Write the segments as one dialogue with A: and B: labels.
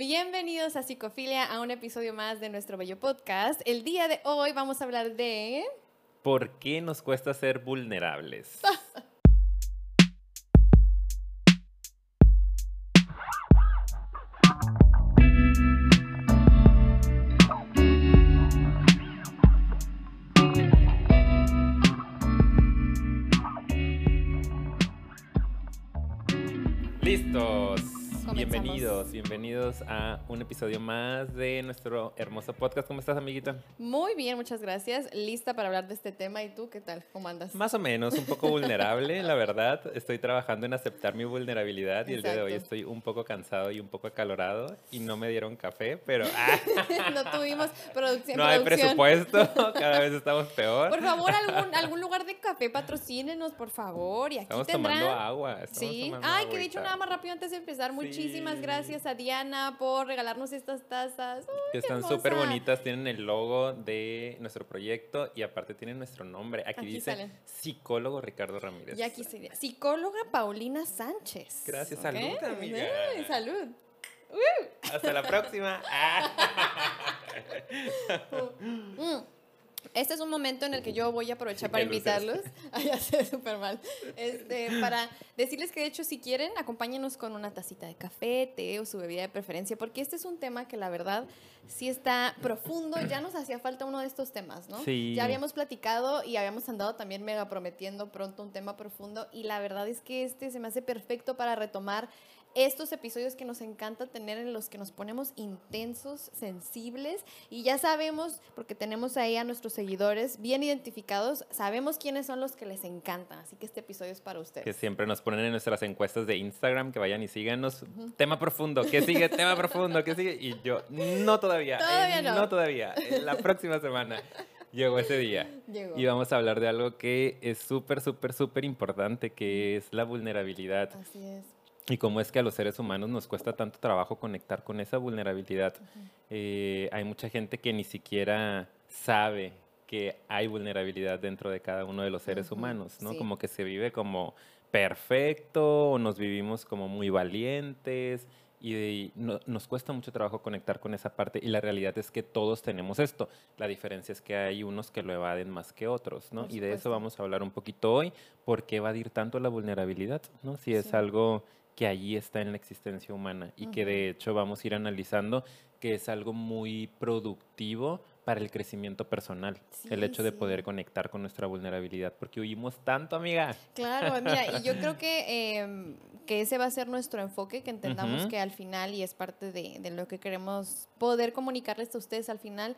A: Bienvenidos a Psicofilia, a un episodio más de nuestro bello podcast. El día de hoy vamos a hablar de...
B: ¿Por qué nos cuesta ser vulnerables? Bienvenidos, bienvenidos a un episodio más de nuestro hermoso podcast. ¿Cómo estás, amiguita?
A: Muy bien, muchas gracias. Lista para hablar de este tema. ¿Y tú qué tal? ¿Cómo andas?
B: Más o menos, un poco vulnerable, la verdad. Estoy trabajando en aceptar mi vulnerabilidad y el día de hoy estoy un poco cansado y un poco acalorado y no me dieron café, pero...
A: no tuvimos producción.
B: No hay presupuesto, cada vez estamos peor.
A: Por favor, algún, algún lugar de café, patrocínenos, por favor. Y aquí
B: estamos
A: tomando
B: agua.
A: sí. Ay, que dicho nada más rápido antes de empezar. Muchísimas gracias a Diana por regalarnos estas tazas.
B: que están súper bonitas, tienen el logo de nuestro proyecto y aparte tienen nuestro nombre. Aquí, dice psicólogo Ricardo Ramírez.
A: Y aquí sería psicóloga Paulina Sánchez.
B: Gracias, salud, amiga.
A: salud.
B: Hasta la próxima.
A: Este es un momento en el que yo voy a aprovechar para invitarlos. Ay, ya sé, súper mal. Este, para decirles que, de hecho, si quieren, acompáñenos con una tacita de café, té o su bebida de preferencia, porque este es un tema que la verdad sí está profundo. Ya nos hacía falta uno de estos temas, ¿no?
B: Sí.
A: Ya habíamos platicado y habíamos andado también mega prometiendo pronto un tema profundo, y la verdad es que este se me hace perfecto para retomar estos episodios que nos encanta tener en los que nos ponemos intensos, sensibles y ya sabemos, porque tenemos ahí a nuestros seguidores bien identificados, sabemos quiénes son los que les encantan, así que este episodio es para ustedes.
B: Que siempre nos ponen en nuestras encuestas de Instagram, que vayan y síganos. Tema profundo, ¿qué sigue? Tema profundo, ¿qué sigue? Y yo, no todavía,
A: todavía
B: no. no todavía, la próxima semana. Llegó ese día.
A: Llegó.
B: Y vamos a hablar de algo que es súper, súper, súper importante, que es la vulnerabilidad.
A: Así es
B: y cómo es que a los seres humanos nos cuesta tanto trabajo conectar con esa vulnerabilidad. Eh, hay mucha gente que ni siquiera sabe que hay vulnerabilidad dentro de cada uno de los seres humanos, ¿no? Como que se vive como perfecto o nos vivimos como muy valientes y nos cuesta mucho trabajo conectar con esa parte y la realidad es que todos tenemos esto. La diferencia es que hay unos que lo evaden más que otros, ¿no? Y de eso vamos a hablar un poquito hoy, ¿por qué evadir tanto la vulnerabilidad, ¿no? Si es algo que allí está en la existencia humana y que de hecho vamos a ir analizando que es algo muy productivo para el crecimiento personal, el hecho de poder conectar con nuestra vulnerabilidad, porque huimos tanto, amiga.
A: Claro, mira, y yo creo que, em, que ese va a ser nuestro enfoque, que entendamos que al final, y es parte de, de lo que queremos poder comunicarles a ustedes al final,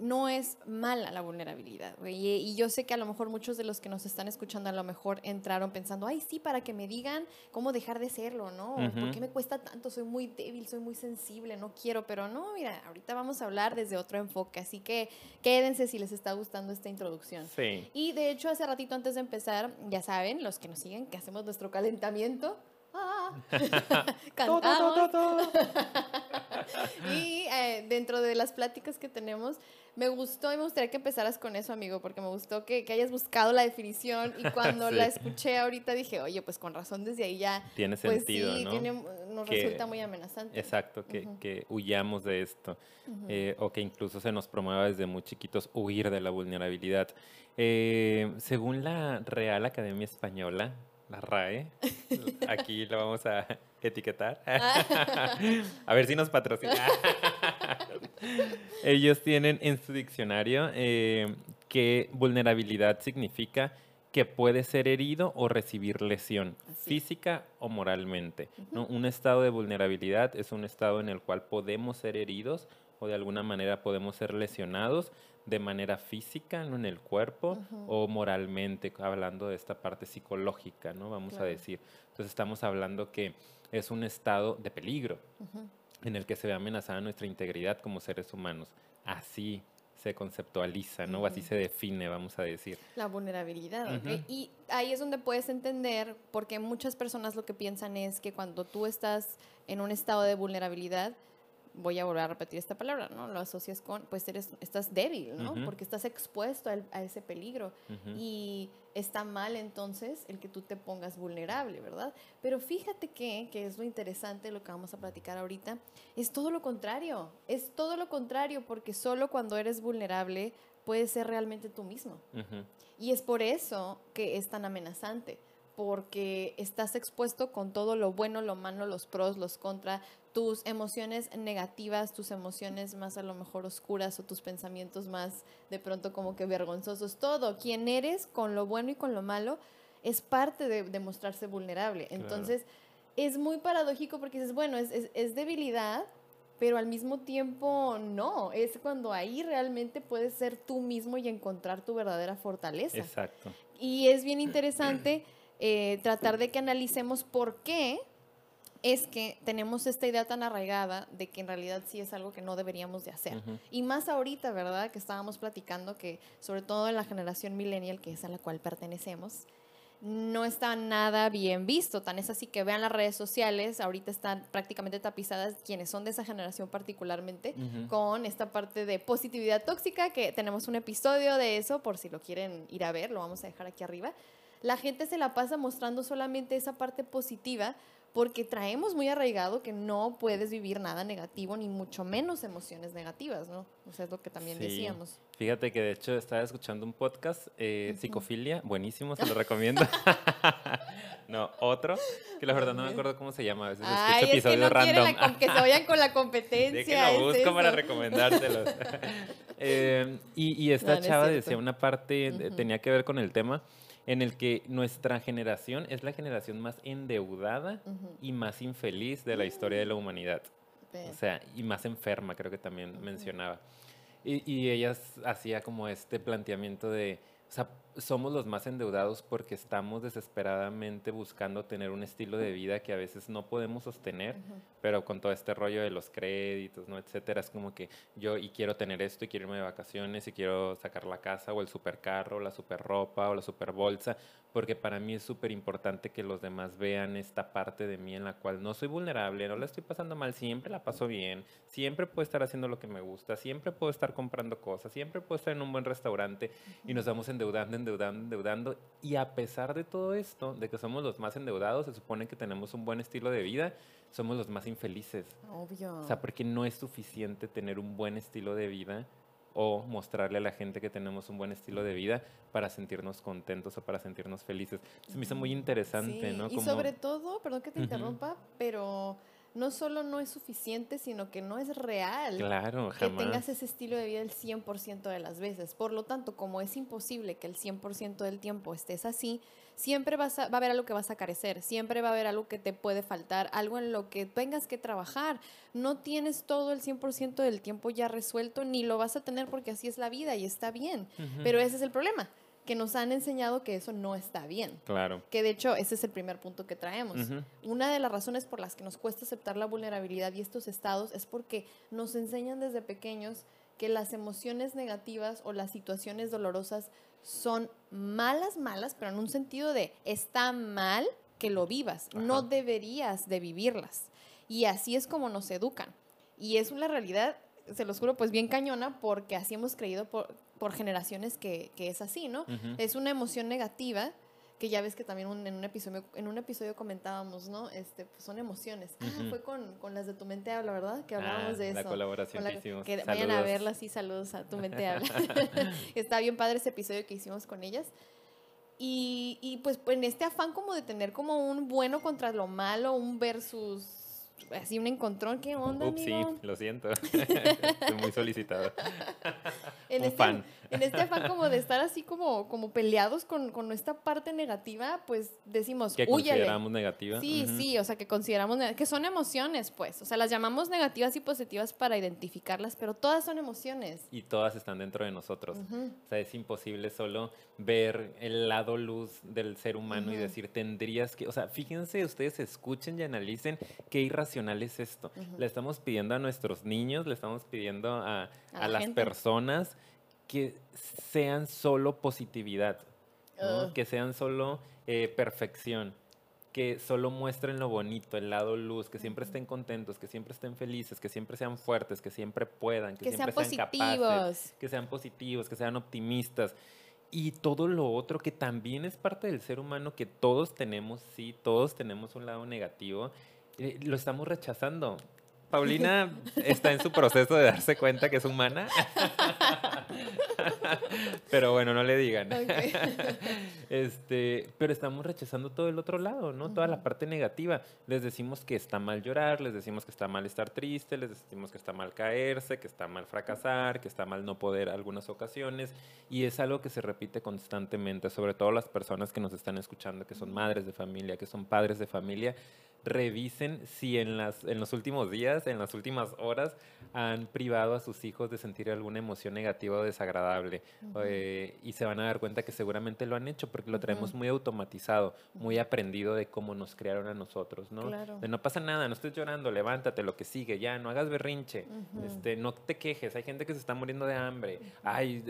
A: no es mala la vulnerabilidad, Y, yo sé que a lo mejor muchos de los que nos están escuchando a lo mejor entraron pensando, ay, sí, para que me digan cómo dejar de serlo, ¿no? ¿Por qué me cuesta tanto? Soy muy débil, soy muy sensible, no quiero, pero no, mira, ahorita vamos a hablar desde otro enfoque, así que quédense si les está gustando esta introducción.
B: Sí.
A: Y de hecho, hace ratito antes de empezar, ya saben, los que nos siguen, que hacemos nuestro calentamiento. Ah, cantamos. y eh, dentro de las pláticas que tenemos, me gustó y me gustaría que empezaras con eso, amigo, porque me gustó que, que hayas buscado la definición y cuando la escuché ahorita dije, oye, pues con razón desde ahí ya...
B: Tiene
A: pues
B: sentido,
A: sí,
B: ¿no?
A: Tiene, nos resulta muy amenazante.
B: Exacto, que, que huyamos de esto eh, o que incluso se nos promueva desde muy chiquitos huir de la vulnerabilidad. Eh, según la Real Academia Española, la RAE, aquí lo vamos a etiquetar. a ver si nos patrocina. Ellos tienen en su diccionario eh, que vulnerabilidad significa que puede ser herido o recibir lesión física o moralmente. ¿no? Un estado de vulnerabilidad es un estado en el cual podemos ser heridos o de alguna manera podemos ser lesionados de manera física ¿no? en el cuerpo o moralmente, hablando de esta parte psicológica, ¿no? Vamos a decir. Entonces estamos hablando que es un estado de peligro en el que se ve amenazada nuestra integridad como seres humanos. Así se conceptualiza, ¿no? O así se define, vamos a decir.
A: La vulnerabilidad, Y ahí es donde puedes entender, porque muchas personas lo que piensan es que cuando tú estás en un estado de vulnerabilidad, voy a volver a repetir esta palabra, ¿no? Lo asocias con, pues eres, estás débil, ¿no? Porque estás expuesto a, ese peligro. Y está mal entonces el que tú te pongas vulnerable, ¿verdad? Pero fíjate que, que es lo interesante, lo que vamos a platicar ahorita, es todo lo contrario, es todo lo contrario, porque solo cuando eres vulnerable puedes ser realmente tú mismo. Y es por eso que es tan amenazante porque estás expuesto con todo lo bueno, lo malo, los pros, los contra, tus emociones negativas, tus emociones más a lo mejor oscuras o tus pensamientos más de pronto como que vergonzosos, todo, quien eres con lo bueno y con lo malo es parte de, mostrarse vulnerable. Entonces, es muy paradójico porque dices, bueno, es, es, debilidad, pero al mismo tiempo no, es cuando ahí realmente puedes ser tú mismo y encontrar tu verdadera fortaleza.
B: Exacto.
A: Y es bien interesante eh, tratar de que analicemos por qué es que tenemos esta idea tan arraigada de que en realidad sí es algo que no deberíamos de hacer. Y más ahorita, ¿verdad? Que estábamos platicando que sobre todo en la generación millennial, que es a la cual pertenecemos, no está nada bien visto. Tan es así que vean las redes sociales, ahorita están prácticamente tapizadas quienes son de esa generación particularmente, con esta parte de positividad tóxica, que tenemos un episodio de eso, por si lo quieren ir a ver, lo vamos a dejar aquí arriba. La gente se la pasa mostrando solamente esa parte positiva porque traemos muy arraigado que no puedes vivir nada negativo, ni mucho menos emociones negativas, ¿no? O sea, es lo que también decíamos.
B: Fíjate que de hecho estaba escuchando un podcast, eh, Psicofilia, buenísimo, se lo recomiendo. no, otro, que la verdad no me acuerdo cómo se llama, a veces
A: Ay, escucho episodios que no random. que se vayan con la competencia.
B: De que lo busco para recomendárselos. eh, y, esta chava decía una parte, tenía que ver con el tema, en el que nuestra generación es la generación más endeudada y más infeliz de la historia de la humanidad. O sea, y más enferma, creo que también mencionaba. Y, y ella hacía como este planteamiento de, o sea, somos los más endeudados porque estamos desesperadamente buscando tener un estilo de vida que a veces no podemos sostener, pero con todo este rollo de los créditos, ¿no? Etcétera, es como que yo y quiero tener esto y quiero irme de vacaciones y quiero sacar la casa o el supercarro, o la super ropa o la super bolsa, porque para mí es súper importante que los demás vean esta parte de mí en la cual no soy vulnerable, no la estoy pasando mal, siempre la paso bien, siempre puedo estar haciendo lo que me gusta, siempre puedo estar comprando cosas, siempre puedo estar en un buen restaurante y nos vamos endeudando, endeudando, endeudando. Y a pesar de todo esto, de que somos los más endeudados, se supone que tenemos un buen estilo de vida, somos los más infelices.
A: Obvio.
B: O sea, porque no es suficiente tener un buen estilo de vida o mostrarle a la gente que tenemos un buen estilo de vida para sentirnos contentos o para sentirnos felices. Se me hizo muy interesante, ¿no?
A: Y sobre todo, perdón que te interrumpa, pero no solo no es suficiente, sino que no es real
B: claro,
A: que tengas ese estilo de vida el 100% de las veces. Por lo tanto, como es imposible que el 100% del tiempo estés así, siempre vas a, va a haber algo que vas a carecer, siempre va a haber algo que te puede faltar, algo en lo que tengas que trabajar. No tienes todo el 100% del tiempo ya resuelto, ni lo vas a tener porque así es la vida y está bien. Pero ese es el problema que nos han enseñado que eso no está bien.
B: Claro.
A: Que de hecho ese es el primer punto que traemos. Una de las razones por las que nos cuesta aceptar la vulnerabilidad y estos estados es porque nos enseñan desde pequeños que las emociones negativas o las situaciones dolorosas son malas, malas, pero en un sentido de está mal que lo vivas, no deberías de vivirlas. Y así es como nos educan. Y es una realidad, se los juro, pues bien cañona, porque así hemos creído por, por generaciones que, que es así, ¿no? Es una emoción negativa que ya ves que también en, un episodio, en un episodio comentábamos, ¿no? Este, pues son emociones. Ah, fue con, con, las de Tu Mente Habla, ¿verdad? Que hablábamos
B: ah,
A: de eso.
B: La colaboración que hicimos.
A: Que vayan a verlas y saludos a Tu Mente Habla. Está bien padre ese episodio que hicimos con ellas. Y, y pues en este afán como de tener como un bueno contra lo malo, un versus así un encontrón, ¿qué onda,
B: Ups, sí, lo siento. Estoy muy solicitado.
A: En
B: un
A: este,
B: fan.
A: En este afán como de estar así como, como peleados con, con esta parte negativa, pues decimos,
B: Que consideramos negativa.
A: Sí, sí, o sea, que consideramos que son emociones, pues. O sea, las llamamos negativas y positivas para identificarlas, pero todas son emociones.
B: Y todas están dentro de nosotros. O sea, es imposible solo ver el lado luz del ser humano y decir, tendrías que, o sea, fíjense, ustedes escuchen y analicen qué irracional es esto. Le estamos pidiendo a nuestros niños, le estamos pidiendo a, a, las personas que sean solo positividad, que sean solo eh, perfección. que solo muestren lo bonito, el lado luz, que siempre estén contentos, que siempre estén felices, que siempre sean fuertes, que siempre puedan, que, siempre sean, sean capaces, que sean positivos, que sean optimistas. Y todo lo otro que también es parte del ser humano, que todos tenemos, sí, todos tenemos un lado negativo, eh, lo estamos rechazando. Paulina está en su proceso de darse cuenta que es humana. pero bueno, no le digan. este, pero estamos rechazando todo el otro lado, ¿no? Toda la parte negativa. Les decimos que está mal llorar, les decimos que está mal estar triste, les decimos que está mal caerse, que está mal fracasar, que está mal no poder algunas ocasiones. Y es algo que se repite constantemente, sobre todo las personas que nos están escuchando, que son madres de familia, que son padres de familia revisen si en, las, en los últimos días, en las últimas horas, han privado a sus hijos de sentir alguna emoción negativa o desagradable. Eh, y se van a dar cuenta que seguramente lo han hecho porque lo traemos muy automatizado, muy aprendido de cómo nos crearon a nosotros, ¿no? De no pasa nada, no estés llorando, levántate, lo que sigue, ya, no hagas berrinche, este, no te quejes, hay gente que se está muriendo de hambre, ay,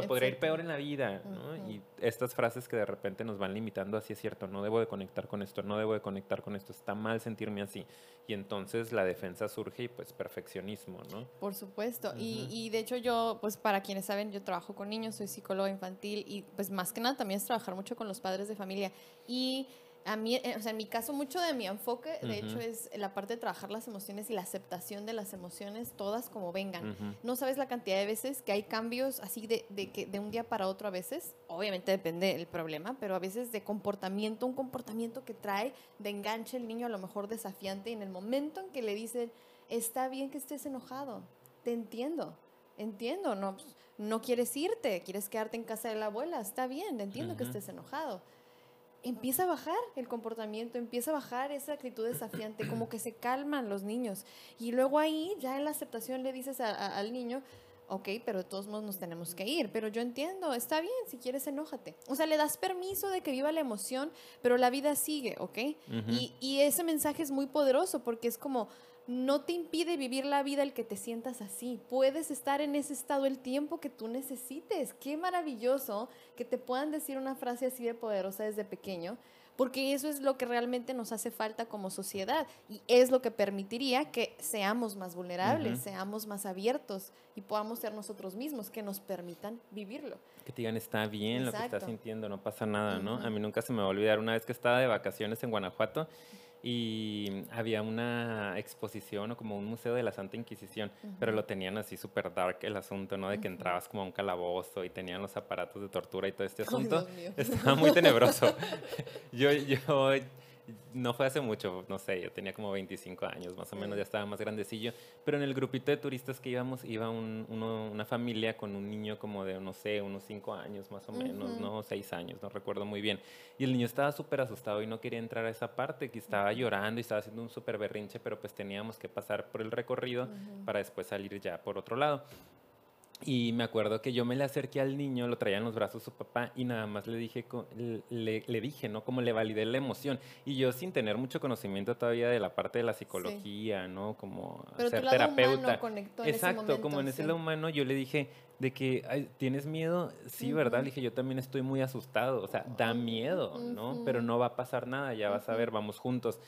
B: te podría ir peor en la vida, ¿no? Y estas frases que de repente nos van limitando, así es cierto, no debo de conectar con esto, no debo de conectar con esto, está mal sentirme así. Y entonces la defensa surge y pues perfeccionismo, ¿no?
A: Por supuesto. y, y, de hecho yo, pues para quienes saben, yo trabajo con niños, soy psicóloga infantil y pues más que nada también es trabajar mucho con los padres de familia. Y a mí, eh, o sea, en mi caso, mucho de mi enfoque, de hecho, es la parte de trabajar las emociones y la aceptación de las emociones, todas como vengan. No sabes la cantidad de veces que hay cambios así de, de, que de un día para otro a veces, obviamente depende del problema, pero a veces de comportamiento, un comportamiento que trae de enganche el niño a lo mejor desafiante, y en el momento en que le dicen, está bien que estés enojado, te entiendo, entiendo, no, no quieres irte, quieres quedarte en casa de la abuela, está bien, entiendo que estés enojado empieza a bajar el comportamiento, empieza a bajar esa actitud desafiante, como que se calman los niños. Y luego ahí, ya en la aceptación le dices al niño, ok, pero de todos modos nos tenemos que ir, pero yo entiendo, está bien, si quieres enójate. O sea, le das permiso de que viva la emoción, pero la vida sigue, ¿ok? y, y ese mensaje es muy poderoso porque es como, no te impide vivir la vida el que te sientas así. Puedes estar en ese estado el tiempo que tú necesites. Qué maravilloso que te puedan decir una frase así de poderosa desde pequeño, porque eso es lo que realmente nos hace falta como sociedad y es lo que permitiría que seamos más vulnerables, seamos más abiertos y podamos ser nosotros mismos, que nos permitan vivirlo.
B: Que te digan, está bien lo que estás sintiendo, no pasa nada, ¿no? A mí nunca se me va a olvidar una vez que estaba de vacaciones en Guanajuato y había una exposición o como un museo de la Santa Inquisición, pero lo tenían así súper dark el asunto, ¿no? De que entrabas como a un calabozo y tenían los aparatos de tortura y todo este asunto. Estaba muy tenebroso. yo, yo no fue hace mucho, no sé, yo tenía como 25 años más o menos, ya estaba más grandecillo, pero en el grupito de turistas que íbamos iba una familia con un niño como de, no sé, unos 5 años más o menos, ¿no? 6 años, no recuerdo muy bien. Y el niño estaba súper asustado y no quería entrar a esa parte, que estaba llorando y estaba haciendo un súper berrinche, pero pues teníamos que pasar por el recorrido para después salir ya por otro lado. Y me acuerdo que yo me le acerqué al niño, lo traía en los brazos su papá y nada más le dije, le, le, dije, ¿no? Como le validé la emoción. Y yo sin tener mucho conocimiento todavía de la parte de la psicología, ¿no? Como ser terapeuta. Exacto, como en ese lado humano yo le dije de que tienes miedo, sí, ¿verdad? Le dije, yo también estoy muy asustado, o sea, da miedo, ¿no? Pero no va a pasar nada, ya vas a ver, vamos juntos.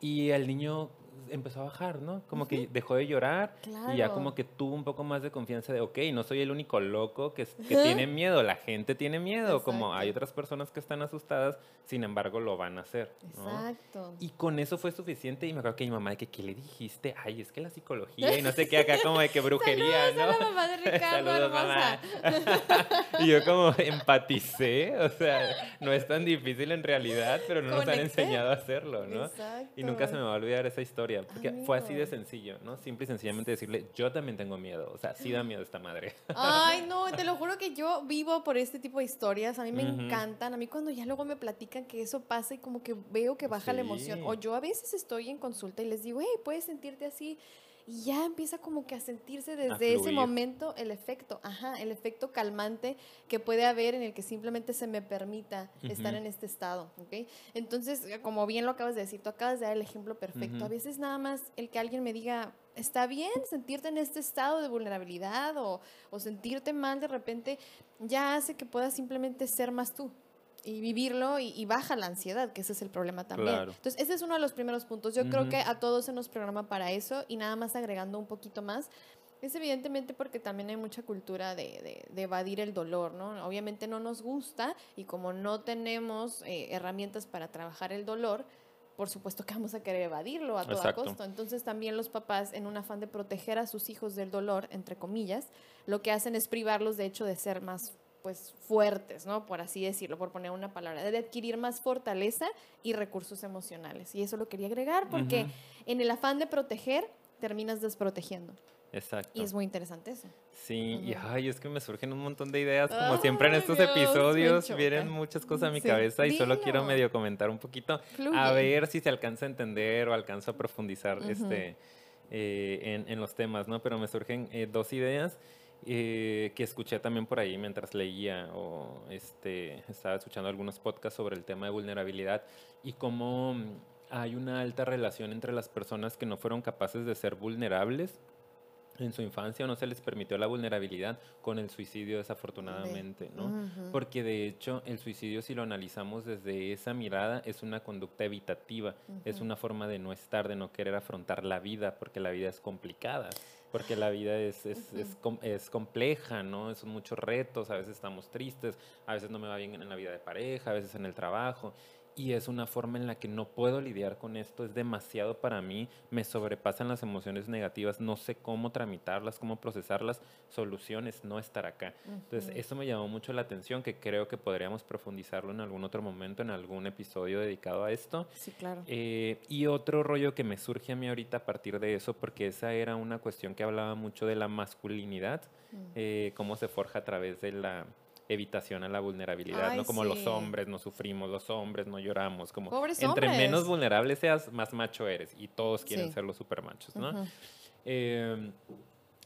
B: Y el niño empezó a bajar, ¿no? Como que dejó de llorar y ya como que tuvo un poco más de confianza de, ok, no soy el único loco que, que tiene miedo, la gente tiene miedo, como hay otras personas que están asustadas, sin embargo lo van a hacer. Exacto. Y con eso fue suficiente y me acuerdo que mi mamá, de que, ¿qué le dijiste? Ay, es que la psicología y no sé qué, acá como de que brujería, ¿no?
A: Saludos mamá de Ricardo, mamá.
B: y yo como empaticé, o sea, no es tan difícil en realidad, pero no nos han enseñado a hacerlo, ¿no? Exacto. Y nunca se me va a olvidar esa historia porque fue así de sencillo, ¿no? Simple y sencillamente decirle, yo también tengo miedo, o sea, sí da miedo esta madre.
A: Ay, no, te lo juro que yo vivo por este tipo de historias, a mí me encantan, a mí cuando ya luego me platican que eso pasa y como que veo que baja la emoción, o yo a veces estoy en consulta y les digo, hey, puedes sentirte así, y ya empieza como que a sentirse desde ese momento el efecto, ajá, el efecto calmante que puede haber en el que simplemente se me permita estar en este estado, ¿ok? Entonces, como bien lo acabas de decir, tú acabas de dar el ejemplo perfecto. A veces nada más el que alguien me diga, está bien sentirte en este estado de vulnerabilidad o, o sentirte mal de repente, ya hace que puedas simplemente ser más tú, y vivirlo y, baja la ansiedad, que ese es el problema también. Entonces, ese es uno de los primeros puntos. Yo creo que a todos se nos programa para eso y nada más agregando un poquito más. Es evidentemente porque también hay mucha cultura de, de, evadir el dolor, ¿no? Obviamente no nos gusta y como no tenemos eh, herramientas para trabajar el dolor, por supuesto que vamos a querer evadirlo a toda costa. Entonces también los papás, en un afán de proteger a sus hijos del dolor, entre comillas, lo que hacen es privarlos de hecho de ser más pues fuertes, ¿no? Por así decirlo, por poner una palabra, de adquirir más fortaleza y recursos emocionales. Y eso lo quería agregar porque en el afán de proteger terminas desprotegiendo.
B: Exacto.
A: Y es muy interesante eso.
B: Sí, y ay, es que me surgen un montón de ideas, como siempre en estos episodios vienen muchas cosas a mi cabeza y solo quiero medio comentar un poquito, a ver si se alcanza a entender o alcanzo a profundizar este, eh, en, los temas, ¿no? Pero me surgen eh, dos ideas. Eh, que escuché también por ahí mientras leía o este, estaba escuchando algunos podcasts sobre el tema de vulnerabilidad y cómo hay una alta relación entre las personas que no fueron capaces de ser vulnerables en su infancia o no se les permitió la vulnerabilidad con el suicidio desafortunadamente, ¿no? Porque de hecho el suicidio si lo analizamos desde esa mirada es una conducta evitativa, es una forma de no estar, de no querer afrontar la vida porque la vida es complicada, porque la vida es, es, es, es compleja, ¿no? Son muchos retos, a veces estamos tristes, a veces no me va bien en la vida de pareja, a veces en el trabajo y es una forma en la que no puedo lidiar con esto, es demasiado para mí, me sobrepasan las emociones negativas, no sé cómo tramitarlas, cómo procesarlas, soluciones, no estar acá. Entonces, eso me llamó mucho la atención, que creo que podríamos profundizarlo en algún otro momento, en algún episodio dedicado a esto.
A: Sí, claro.
B: Eh, y otro rollo que me surge a mí ahorita a partir de eso, porque esa era una cuestión que hablaba mucho de la masculinidad, mm. eh, cómo se forja a través de la evitación a la vulnerabilidad, ¿no? Como los hombres no sufrimos, los hombres no lloramos, como entre menos vulnerable seas, más macho eres y todos quieren ser los supermachos, ¿no? Em,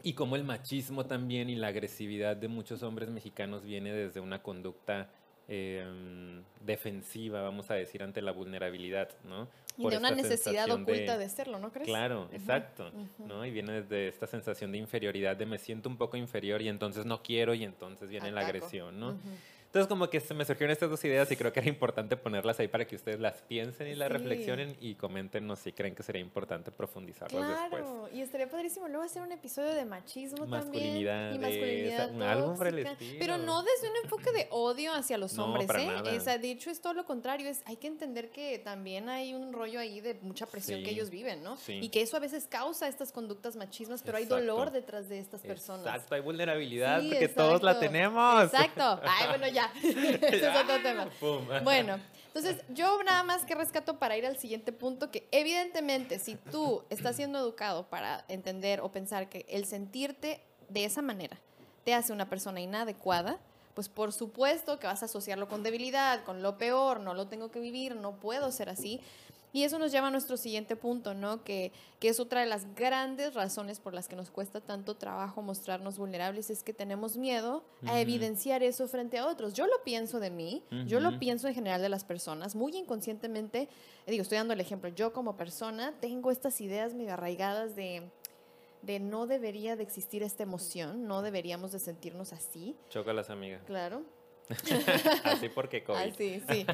B: y como el machismo también y la agresividad de muchos hombres mexicanos viene desde una conducta em, defensiva, vamos a decir, ante la vulnerabilidad, ¿no?
A: Y de una necesidad oculta de, serlo, ¿no crees?
B: Claro, exacto, ¿no? Y viene desde esta sensación de inferioridad, de me siento un poco inferior y entonces no quiero y entonces viene la agresión, ¿no? Entonces como que se me surgieron estas dos ideas y creo que era importante ponerlas ahí para que ustedes las piensen y las reflexionen y coméntenos si creen que sería importante profundizarlas
A: claro.
B: después.
A: y estaría padrísimo luego hacer un episodio de machismo
B: masculinidad,
A: también. Y masculinidad.
B: El estilo.
A: Pero no desde un enfoque de odio hacia los hombres, ¿eh? Nada. de hecho es todo lo contrario, es hay que entender que también hay un rollo ahí de mucha presión que ellos viven, ¿no? Y que eso a veces causa estas conductas machismas, pero hay dolor detrás de estas personas.
B: Exacto, hay vulnerabilidad porque todos la tenemos.
A: Exacto. Ay, bueno, ya. Ese es otro tema. Bueno, entonces yo nada más que rescato para ir al siguiente punto, que evidentemente si tú estás siendo educado para entender o pensar que el sentirte de esa manera te hace una persona inadecuada, pues por supuesto que vas a asociarlo con debilidad, con lo peor, no lo tengo que vivir, no puedo ser así. Y eso nos lleva a nuestro siguiente punto, ¿no? Que, que, es otra de las grandes razones por las que nos cuesta tanto trabajo mostrarnos vulnerables, es que tenemos miedo a evidenciar eso frente a otros. Yo lo pienso de mí, yo lo pienso en general de las personas, muy inconscientemente, digo, estoy dando el ejemplo, yo como persona tengo estas ideas medio arraigadas de de no debería de existir esta emoción, no deberíamos de sentirnos así.
B: Chócalas, amiga.
A: Claro.
B: Así porque COVID.
A: Así, sí.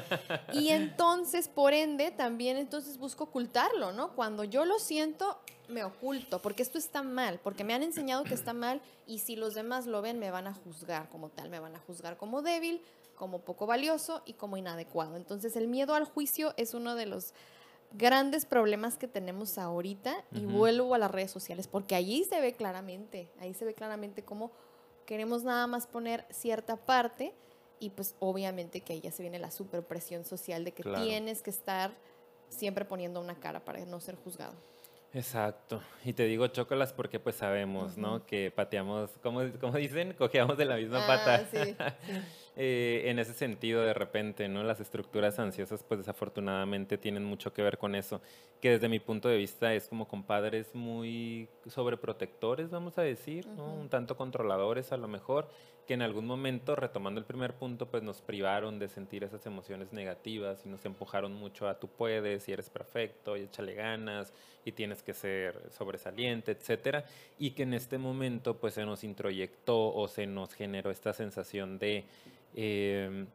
A: Y entonces, por ende, también entonces busco ocultarlo, ¿no? Cuando yo lo siento, me oculto, porque esto está mal, porque me han enseñado que está mal y si los demás lo ven, me van a juzgar como tal, me van a juzgar como débil, como poco valioso y como inadecuado. Entonces, el miedo al juicio es uno de los grandes problemas que tenemos ahorita y vuelvo a las redes sociales, porque allí se ve claramente, ahí se ve claramente cómo queremos nada más poner cierta parte y pues obviamente que ahí ya se viene la superpresión social de que tienes que estar siempre poniendo una cara para no ser juzgado.
B: Exacto. Y te digo chócalas porque pues sabemos, ¿no? Que pateamos, como, dicen, cojeamos de la misma ah, pata. Sí, eh, en ese sentido, de repente, ¿no? Las estructuras ansiosas, pues desafortunadamente tienen mucho que ver con eso, que desde mi punto de vista es como con padres muy sobreprotectores, vamos a decir, ¿no? Un tanto controladores a lo mejor, que en algún momento, retomando el primer punto, pues nos privaron de sentir esas emociones negativas y nos empujaron mucho a tú puedes y eres perfecto y échale ganas y tienes que ser sobresaliente, etcétera, y que en este momento, pues, se nos introyectó o se nos generó esta sensación de, eh,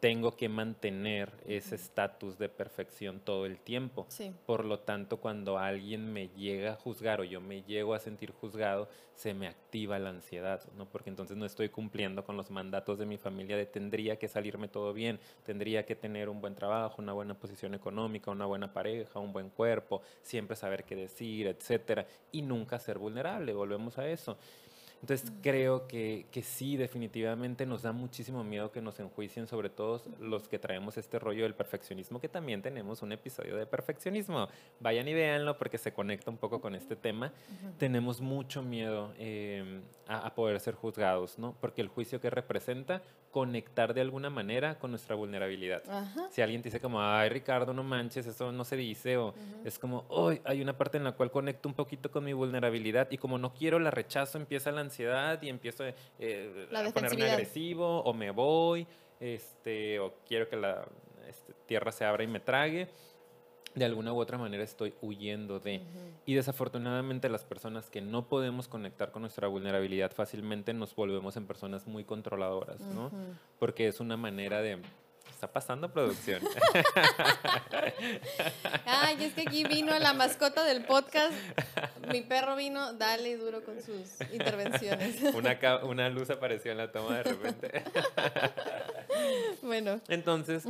B: tengo que mantener ese estatus de perfección todo el tiempo. Por lo tanto, cuando alguien me llega a juzgar o yo me llego a sentir juzgado, se me activa la ansiedad, ¿no? Porque entonces no estoy cumpliendo con los mandatos de mi familia de tendría que salirme todo bien, tendría que tener un buen trabajo, una buena posición económica, una buena pareja, un buen cuerpo, siempre saber qué decir, etcétera, y nunca ser vulnerable, volvemos a eso. Entonces creo que, que, sí, definitivamente nos da muchísimo miedo que nos enjuicien, sobre todo los que traemos este rollo del perfeccionismo, que también tenemos un episodio de perfeccionismo. Vayan y véanlo porque se conecta un poco con este tema. Tenemos mucho miedo em, a, poder ser juzgados, ¿no? Porque el juicio que representa conectar de alguna manera con nuestra vulnerabilidad. Si alguien te dice como, ay Ricardo, no manches, eso no se dice, o es como, hoy hay una parte en la cual conecto un poquito con mi vulnerabilidad y como no quiero la rechazo, empieza la ansiedad y empiezo eh, a ponerme agresivo o me voy, este, o quiero que la este, tierra se abra y me trague de alguna u otra manera estoy huyendo de. Y desafortunadamente las personas que no podemos conectar con nuestra vulnerabilidad fácilmente nos volvemos en personas muy controladoras, ¿no? Porque es una manera de... Está pasando producción.
A: Ay, es que aquí vino la mascota del podcast. Mi perro vino, dale duro con sus intervenciones.
B: Una, una luz apareció en la toma de repente.
A: bueno.
B: Entonces,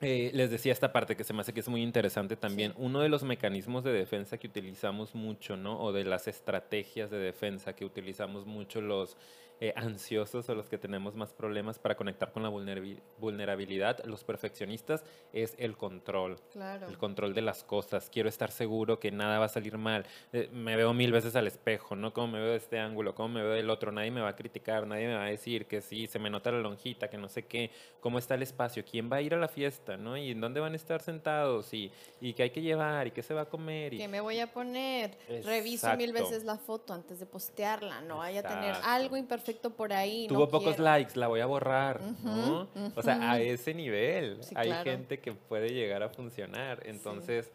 B: eh, les decía esta parte que se me hace que es muy interesante también. Uno de los mecanismos de defensa que utilizamos mucho, ¿no? O de las estrategias de defensa que utilizamos mucho los eh, ansiosos o los que tenemos más problemas para conectar con la vulnerabilidad, los perfeccionistas, es el control. El control de las cosas. Quiero estar seguro que nada va a salir mal. Eh, me veo mil veces al espejo, ¿no? Cómo me veo de este ángulo, cómo me veo del otro. Nadie me va a criticar, nadie me va a decir que sí, se me nota la lonjita, que no sé qué. ¿Cómo está el espacio? ¿Quién va a ir a la fiesta, no? ¿Y en dónde van a estar sentados? ¿Y, y qué hay que llevar? ¿Y qué se va a comer? Y...
A: ¿Qué me voy a poner? Reviso mil veces la foto antes de postearla. No vaya a tener algo imperfecto por ahí.
B: Tuvo pocos likes, la voy a borrar, ¿no? O sea, a ese nivel hay gente que puede llegar a funcionar. Entonces,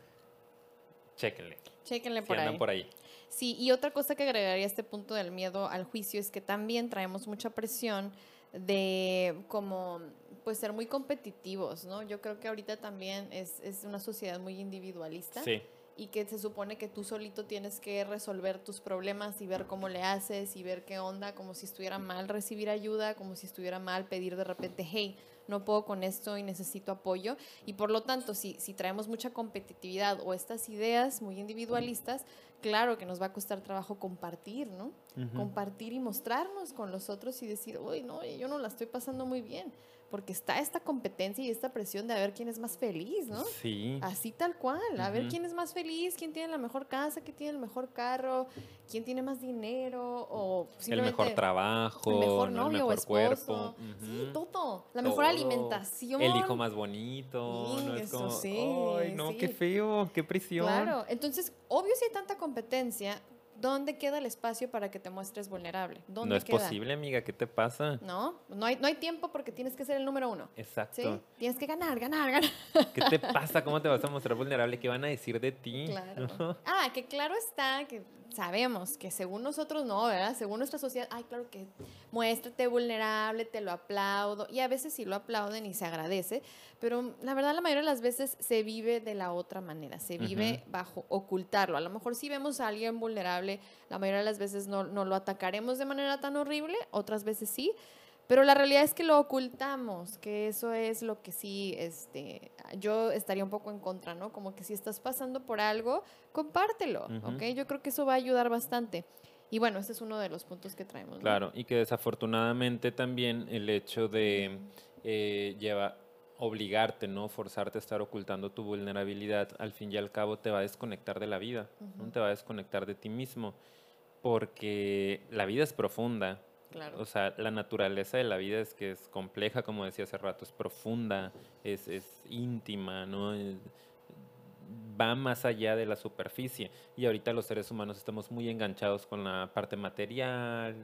B: chéquenle.
A: Chéquenle por, ahí.
B: por ahí.
A: Sí, y otra cosa que agregaría a este punto del miedo al juicio es que también traemos mucha presión de como pues ser muy competitivos, ¿no? Yo creo que ahorita también es, es una sociedad muy individualista.
B: Sí
A: y que se supone que tú solito tienes que resolver tus problemas y ver cómo le haces y ver qué onda, como si estuviera mal recibir ayuda, como si estuviera mal pedir de repente, hey, no puedo con esto y necesito apoyo. Y por lo tanto, si, si traemos mucha competitividad o estas ideas muy individualistas, claro que nos va a costar trabajo compartir, ¿no? Compartir y mostrarnos con los otros y decir, uy, no, yo no la estoy pasando muy bien porque está esta competencia y esta presión de a ver quién es más feliz, ¿no?
B: Sí.
A: Así tal cual, a ver quién es más feliz, quién tiene la mejor casa, quién tiene el mejor carro, quién tiene más dinero o
B: el mejor trabajo, el mejor novio o esposo. cuerpo,
A: sí, todo, la mejor alimentación,
B: el hijo más bonito, no es como, sí, ay, no, qué feo, qué prisión.
A: Claro, entonces, obvio si hay tanta competencia, ¿Dónde queda el espacio para que te muestres vulnerable? ¿Dónde
B: no es posible, amiga. ¿Qué te pasa?
A: No, no hay, no hay tiempo porque tienes que ser el número uno.
B: Exacto.
A: ¿sí? Tienes que ganar, ganar, ganar.
B: ¿Qué te pasa? ¿Cómo te vas a mostrar vulnerable? ¿Qué van a decir de ti?
A: Claro. ah, que claro está que sabemos que según nosotros no, ¿verdad? Según nuestra sociedad, ay, claro que muéstrate vulnerable, te lo aplaudo. Y a veces sí lo aplauden y se agradece, pero la verdad la mayoría de las veces se vive de la otra manera, se vive bajo ocultarlo. A lo mejor si vemos a alguien vulnerable, la mayoría de las veces no, no lo atacaremos de manera tan horrible, otras veces sí, pero la realidad es que lo ocultamos, que eso es lo que sí, este, yo estaría un poco en contra, ¿no? Como que si estás pasando por algo, compártelo, ¿ok? Yo creo que eso va a ayudar bastante. Y bueno, este es uno de los puntos que traemos.
B: Claro, y que desafortunadamente también el hecho de eh, lleva, obligarte, ¿no? Forzarte a estar ocultando tu vulnerabilidad, al fin y al cabo te va a desconectar de la vida, ¿no? Te va a desconectar de ti mismo, porque la vida es profunda, o sea, la naturaleza de la vida es que es compleja, como decía hace rato, es profunda, es, es íntima, ¿no? va más allá de la superficie. Y ahorita los seres humanos estamos muy enganchados con la parte material,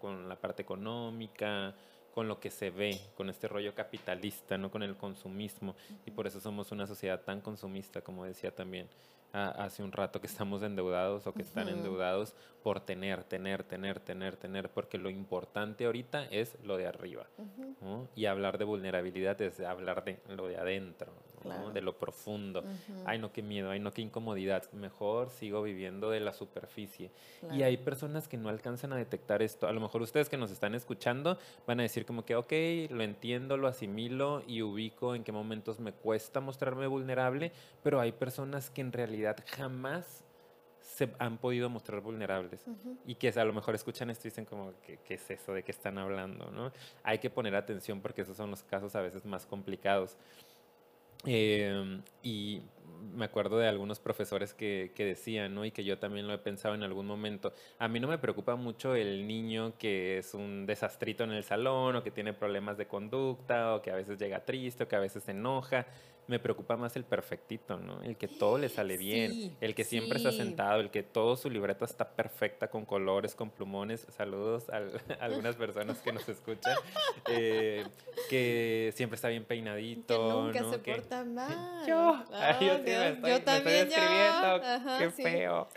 B: con la parte económica, con lo que se ve, con este rollo capitalista, no con el consumismo. Y por eso somos una sociedad tan consumista, como decía también hace un rato, que estamos endeudados o que están endeudados por tener, tener, tener, tener, tener, porque lo importante ahorita es lo de arriba. Y hablar de vulnerabilidad es hablar de lo de adentro de lo profundo. Ay, no, qué miedo, ay, no, qué incomodidad. Mejor sigo viviendo de la superficie. Y hay personas que no alcanzan a detectar esto. A lo mejor ustedes que nos están escuchando van a decir como que, ok, lo entiendo, lo asimilo y ubico en qué momentos me cuesta mostrarme vulnerable, pero hay personas que en realidad jamás se han podido mostrar vulnerables y que a lo mejor escuchan esto y dicen como, ¿qué, ¿qué, es eso de qué están hablando? ¿no? Hay que poner atención porque esos son los casos a veces más complicados. Em, y me acuerdo de algunos profesores que, que, decían, ¿no? Y que yo también lo he pensado en algún momento. A mí no me preocupa mucho el niño que es un desastrito en el salón o que tiene problemas de conducta o que a veces llega triste o que a veces se enoja me preocupa más el perfectito, ¿no? El que todo le sale bien, el que siempre está sentado, el que todo su libreta está perfecta con colores, con plumones. Saludos a, algunas personas que nos escuchan. Eh, que siempre está bien peinadito.
A: Que nunca se porta mal.
B: Yo, yo, también. escribiendo. Qué feo.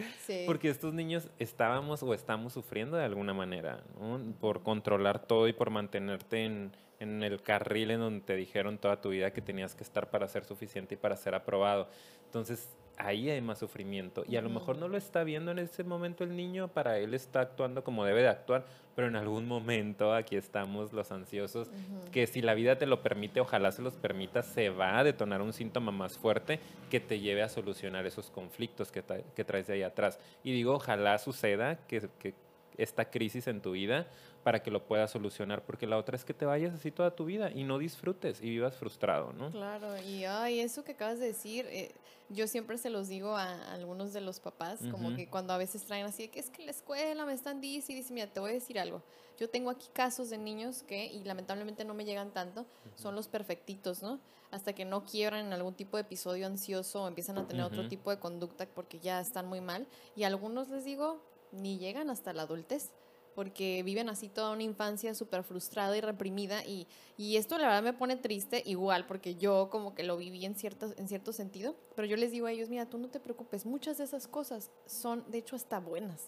B: Porque estos niños estábamos o estamos sufriendo de alguna manera, ¿no? Por controlar todo y por mantenerte en en el carril en donde te dijeron toda tu vida que tenías que estar para ser suficiente y para ser aprobado. Entonces, ahí hay más sufrimiento. Y a lo mejor no lo está viendo en ese momento el niño, para él está actuando como debe de actuar, pero en algún momento aquí estamos los ansiosos, que si la vida te lo permite, ojalá se los permita, se va a detonar un síntoma más fuerte que te lleve a solucionar esos conflictos que, que traes de ahí atrás. Y digo, ojalá suceda que, que esta crisis en tu vida para que lo puedas solucionar, porque la otra es que te vayas así toda tu vida y no disfrutes y vivas frustrado, ¿no?
A: Claro, y ay, eso que acabas de decir, eh, yo siempre se los digo a, algunos de los papás, como que cuando a veces traen así, que es que la escuela me están diciendo, y dice, mira, te voy a decir algo, yo tengo aquí casos de niños que, y lamentablemente no me llegan tanto, son los perfectitos, ¿no? Hasta que no quiebran en algún tipo de episodio ansioso o empiezan a tener otro tipo de conducta porque ya están muy mal, y a algunos les digo, ni llegan hasta la adultez porque viven así toda una infancia súper frustrada y reprimida y, y, esto la verdad me pone triste igual porque yo como que lo viví en cierto, en cierto sentido, pero yo les digo a ellos, mira, tú no te preocupes, muchas de esas cosas son de hecho hasta buenas.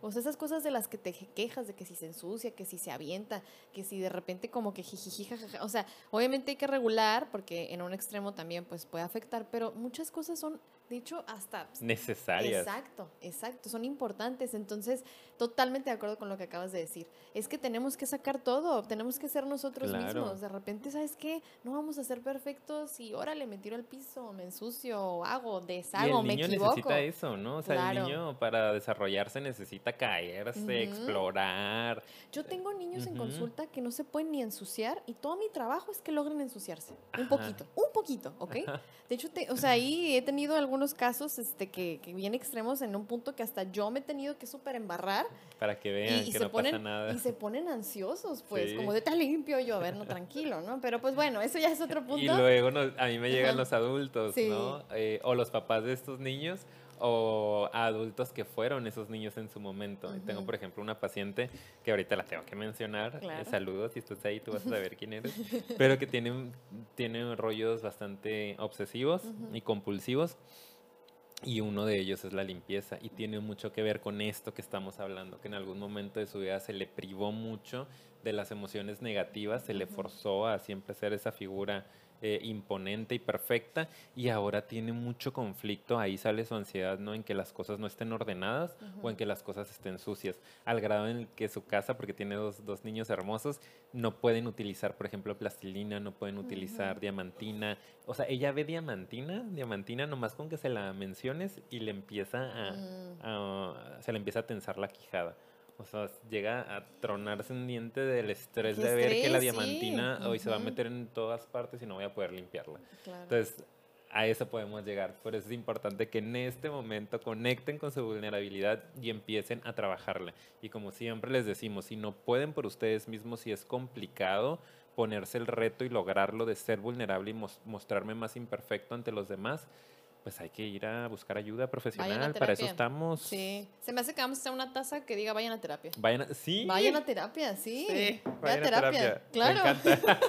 A: O sea, esas cosas de las que te quejas, de que si se ensucia, que si se avienta, que si de repente como que jijiji, o sea, obviamente hay que regular porque en un extremo también pues puede afectar, pero muchas cosas son de hecho, hasta...
B: Necesarias.
A: Exacto, exacto, son importantes. Entonces, totalmente de acuerdo con lo que acabas de decir. Es que tenemos que sacar todo, tenemos que ser nosotros mismos. De repente, ¿sabes qué? No vamos a ser perfectos y órale, me tiro al piso, me ensucio, hago, deshago, me equivoco.
B: El niño necesita eso, ¿no? O sea, el niño para desarrollarse necesita caerse, explorar.
A: Yo tengo niños en consulta que no se pueden ni ensuciar y todo mi trabajo es que logren ensuciarse. Un poquito, un poquito, ¿ok? De hecho, te, o sea, ahí he tenido algunos casos este, que, que bien extremos en un punto que hasta yo me he tenido que súper embarrar.
B: Para que vean que no pasa nada.
A: Y se ponen ansiosos, pues, como de tan limpio yo, a ver, no, tranquilo, ¿no? Pero pues bueno, eso ya es otro punto.
B: Y luego a mí me llegan los adultos, ¿no? Eh, o los papás de estos niños o adultos que fueron esos niños en su momento. Tengo, por ejemplo, una paciente que ahorita la tengo que mencionar. Eh, saludos, si estás ahí, tú vas a saber quién eres. pero que tiene, tiene rollos bastante obsesivos y compulsivos. Y uno de ellos es la limpieza y tiene mucho que ver con esto que estamos hablando, que en algún momento de su vida se le privó mucho de las emociones negativas, se le forzó a siempre ser esa figura eh, imponente y perfecta y ahora tiene mucho conflicto, ahí sale su ansiedad, ¿no? En que las cosas no estén ordenadas o en que las cosas estén sucias, al grado en que su casa, porque tiene dos, dos niños hermosos, no pueden utilizar, por ejemplo, plastilina, no pueden utilizar diamantina, o sea, ella ve diamantina, diamantina nomás con que se la menciones y le empieza a, mm. a se le empieza a tensar la quijada. O sea, llega a tronarse un diente del estrés de ver que la diamantina hoy se va a meter en todas partes y no voy a poder limpiarla. Entonces, a eso podemos llegar. Por eso es importante que en este momento conecten con su vulnerabilidad y empiecen a trabajarla. Y como siempre les decimos, si no pueden por ustedes mismos, si es complicado ponerse el reto y lograrlo de ser vulnerable y mostrarme más imperfecto ante los demás, pues hay que ir a buscar ayuda profesional. Para eso estamos.
A: Sí. Se me hace que vamos a hacer una taza que diga vayan a terapia.
B: Vayan a, sí.
A: Vayan a terapia, sí.
B: Sí, vayan a terapia. Claro. Me encanta.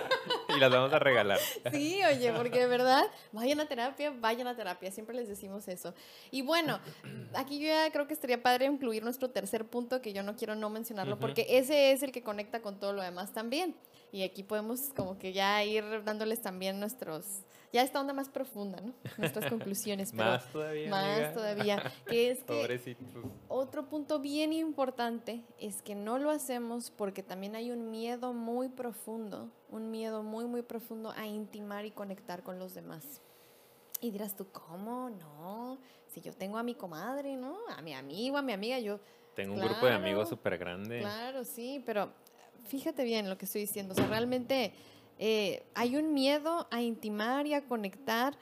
B: y las vamos a regalar.
A: Sí, oye, porque de verdad, vayan a terapia, vayan a terapia. Siempre les decimos eso. Y bueno, aquí yo ya creo que estaría padre incluir nuestro tercer punto, que yo no quiero no mencionarlo, porque ese es el que conecta con todo lo demás también. Y aquí podemos como que ya ir dándoles también nuestros, ya esta onda más profunda, ¿no? Nuestras conclusiones.
B: más todavía.
A: Más todavía. Que es que otro punto bien importante es que no lo hacemos porque también hay un miedo muy profundo, un miedo muy, muy profundo a intimar y conectar con los demás. Y dirás tú, ¿cómo? No, si yo tengo a mi comadre, ¿no? A mi amigo, a mi amiga, yo...
B: Tengo un grupo de amigos súper grande.
A: Claro, sí, pero fíjate bien lo que estoy diciendo. O sea, realmente eh, hay un miedo a intimar y a conectar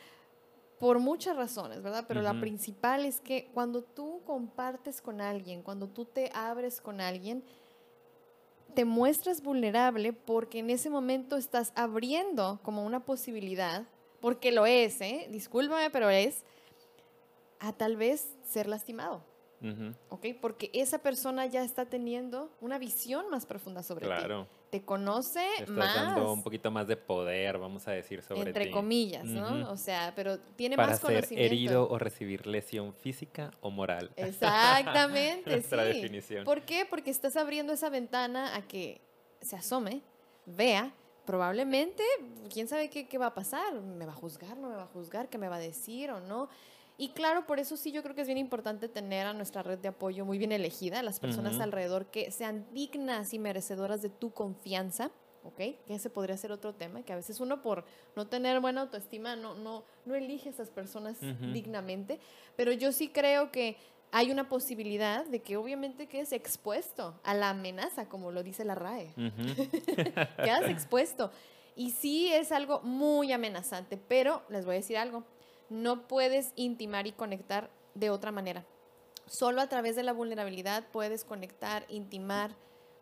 A: por muchas razones, ¿verdad? Pero la principal es que cuando tú compartes con alguien, cuando tú te abres con alguien, te muestras vulnerable porque en ese momento estás abriendo como una posibilidad, porque lo es, ¿eh? Discúlpame, pero es a tal vez ser lastimado. ¿Ok? Porque esa persona ya está teniendo una visión más profunda sobre
B: claro.
A: ti. Te conoce
B: Estás
A: más.
B: dando un poquito más de poder, vamos a decir, sobre
A: ti. Entre comillas, ¿no? O sea, pero tiene
B: Para
A: más conocimiento.
B: Ser herido o recibir lesión física o moral.
A: Exactamente,
B: Nuestra definición.
A: ¿Por qué? Porque estás abriendo esa ventana a que se asome, vea, probablemente, quién sabe qué, qué va a pasar, me va a juzgar, no me va a juzgar, qué me va a decir o no. Y claro, por eso sí yo creo que es bien importante tener a nuestra red de apoyo muy bien elegida, las personas alrededor que sean dignas y merecedoras de tu confianza, ¿ok? Que ese podría ser otro tema, que a veces uno por no tener buena autoestima no, no, no elige a esas personas dignamente, pero yo sí creo que hay una posibilidad de que obviamente quedes expuesto a la amenaza, como lo dice la RAE. Quedas expuesto. Y sí es algo muy amenazante, pero les voy a decir algo no puedes intimar y conectar de otra manera. Solo a través de la vulnerabilidad puedes conectar, intimar,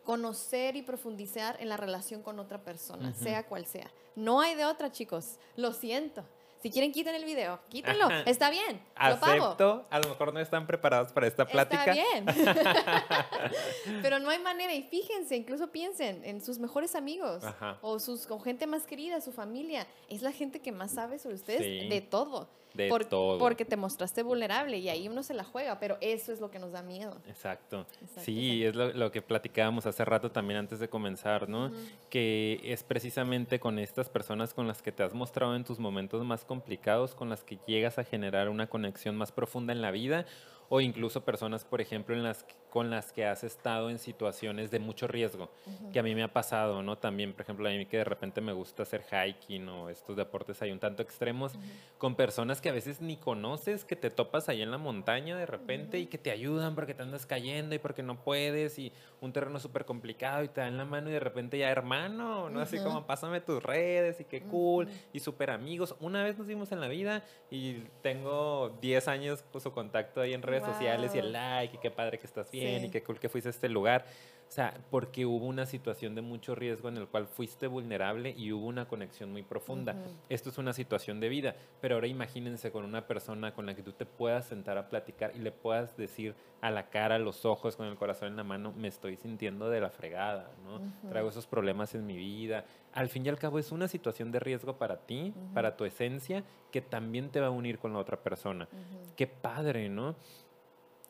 A: conocer y profundizar en la relación con otra persona, sea cual sea. No hay de otra, chicos. Lo siento. Si quieren, quiten el video. Quítenlo. Está bien. Lo
B: Acepto. A lo mejor no están preparados para esta plática.
A: Está bien. Pero no hay manera. Y fíjense, incluso piensen en sus mejores amigos o sus con gente más querida, su familia. Es la gente que más sabe sobre ustedes de todo.
B: De todo.
A: Porque te mostraste vulnerable y ahí uno se la juega, pero eso es lo que nos da miedo.
B: Exacto. sí, es lo, que platicábamos hace rato también antes de comenzar, ¿no? Que es precisamente con estas personas con las que te has mostrado en tus momentos más complicados, con las que llegas a generar una conexión más profunda en la vida o incluso personas, por ejemplo, en las, con las que has estado en situaciones de mucho riesgo, que a mí me ha pasado, ¿no? También, por ejemplo, a mí que de repente me gusta hacer hiking o estos deportes ahí un tanto extremos, con personas que a veces ni conoces, que te topas ahí en la montaña de repente y que te ayudan porque te andas cayendo y porque no puedes y un terreno súper complicado y te dan la mano y de repente ya hermano, ¿no? Así como pásame tus redes y qué cool y súper amigos. Una vez nos vimos en la vida y tengo 10 años con su contacto ahí en redes sociales y el like y qué padre que estás bien y qué cool que fuiste a este lugar. O sea, porque hubo una situación de mucho riesgo en el cual fuiste vulnerable y hubo una conexión muy profunda. Esto es una situación de vida, pero ahora imagínense con una persona con la que tú te puedas sentar a platicar y le puedas decir a la cara, a los ojos, con el corazón en la mano, me estoy sintiendo de la fregada, ¿no? Traigo esos problemas en mi vida. Al fin y al cabo es una situación de riesgo para ti, para tu esencia, que también te va a unir con la otra persona. Qué padre, ¿no?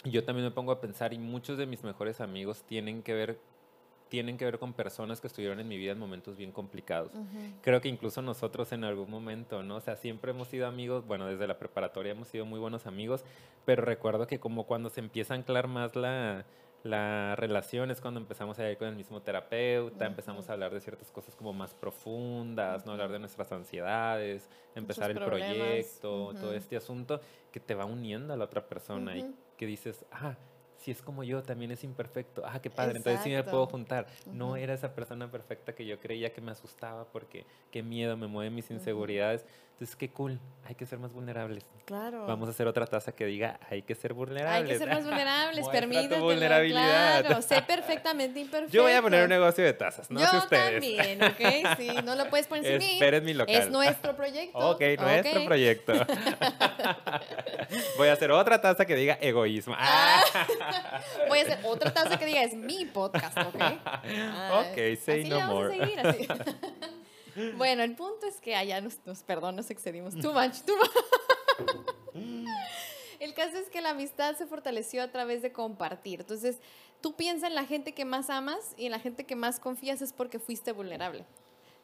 B: Yo también me pongo a pensar y muchos de mis mejores amigos tienen que ver tienen que ver con personas que estuvieron en mi vida en momentos bien complicados. Creo que incluso nosotros en algún momento, ¿no? O sea, siempre hemos sido amigos, bueno, desde la preparatoria hemos sido muy buenos amigos, pero recuerdo que como cuando se empieza a anclar más la, la relación es cuando empezamos a ir con el mismo terapeuta, empezamos a hablar de ciertas cosas como más profundas, no hablar de nuestras ansiedades, empezar el proyecto, todo este asunto que te va uniendo a la otra persona y que dices, ah, si es como yo, también es imperfecto. Ah, qué padre, entonces sí me puedo juntar. No era esa persona perfecta que yo creía que me asustaba porque qué miedo, me mueve mis inseguridades. Entonces, qué cool, hay que ser más vulnerables.
A: Claro.
B: Vamos a hacer otra taza que diga, hay que ser vulnerables.
A: Hay que ser más vulnerables, permítetelo,
B: vulnerabilidad.
A: Claro, sé perfectamente imperfecto.
B: Yo voy a poner un negocio de tazas, no
A: Yo
B: sé ustedes.
A: también, ¿ok? Sí, no lo puedes poner sin mí.
B: Esperen mi local.
A: Es nuestro proyecto.
B: Ok, nuestro
A: ok.
B: proyecto. Voy a hacer otra taza que diga egoísmo. Ah.
A: Voy a hacer otra taza que diga es mi podcast, ¿ok? Ah,
B: Ok, say no
A: le vamos
B: more.
A: A seguir, así. Bueno, el punto es que allá nos, nos perdón, nos excedimos. Too much, too much. El caso es que la amistad se fortaleció a través de compartir. Entonces, tú piensas en la gente que más amas y en la gente que más confías es porque fuiste vulnerable.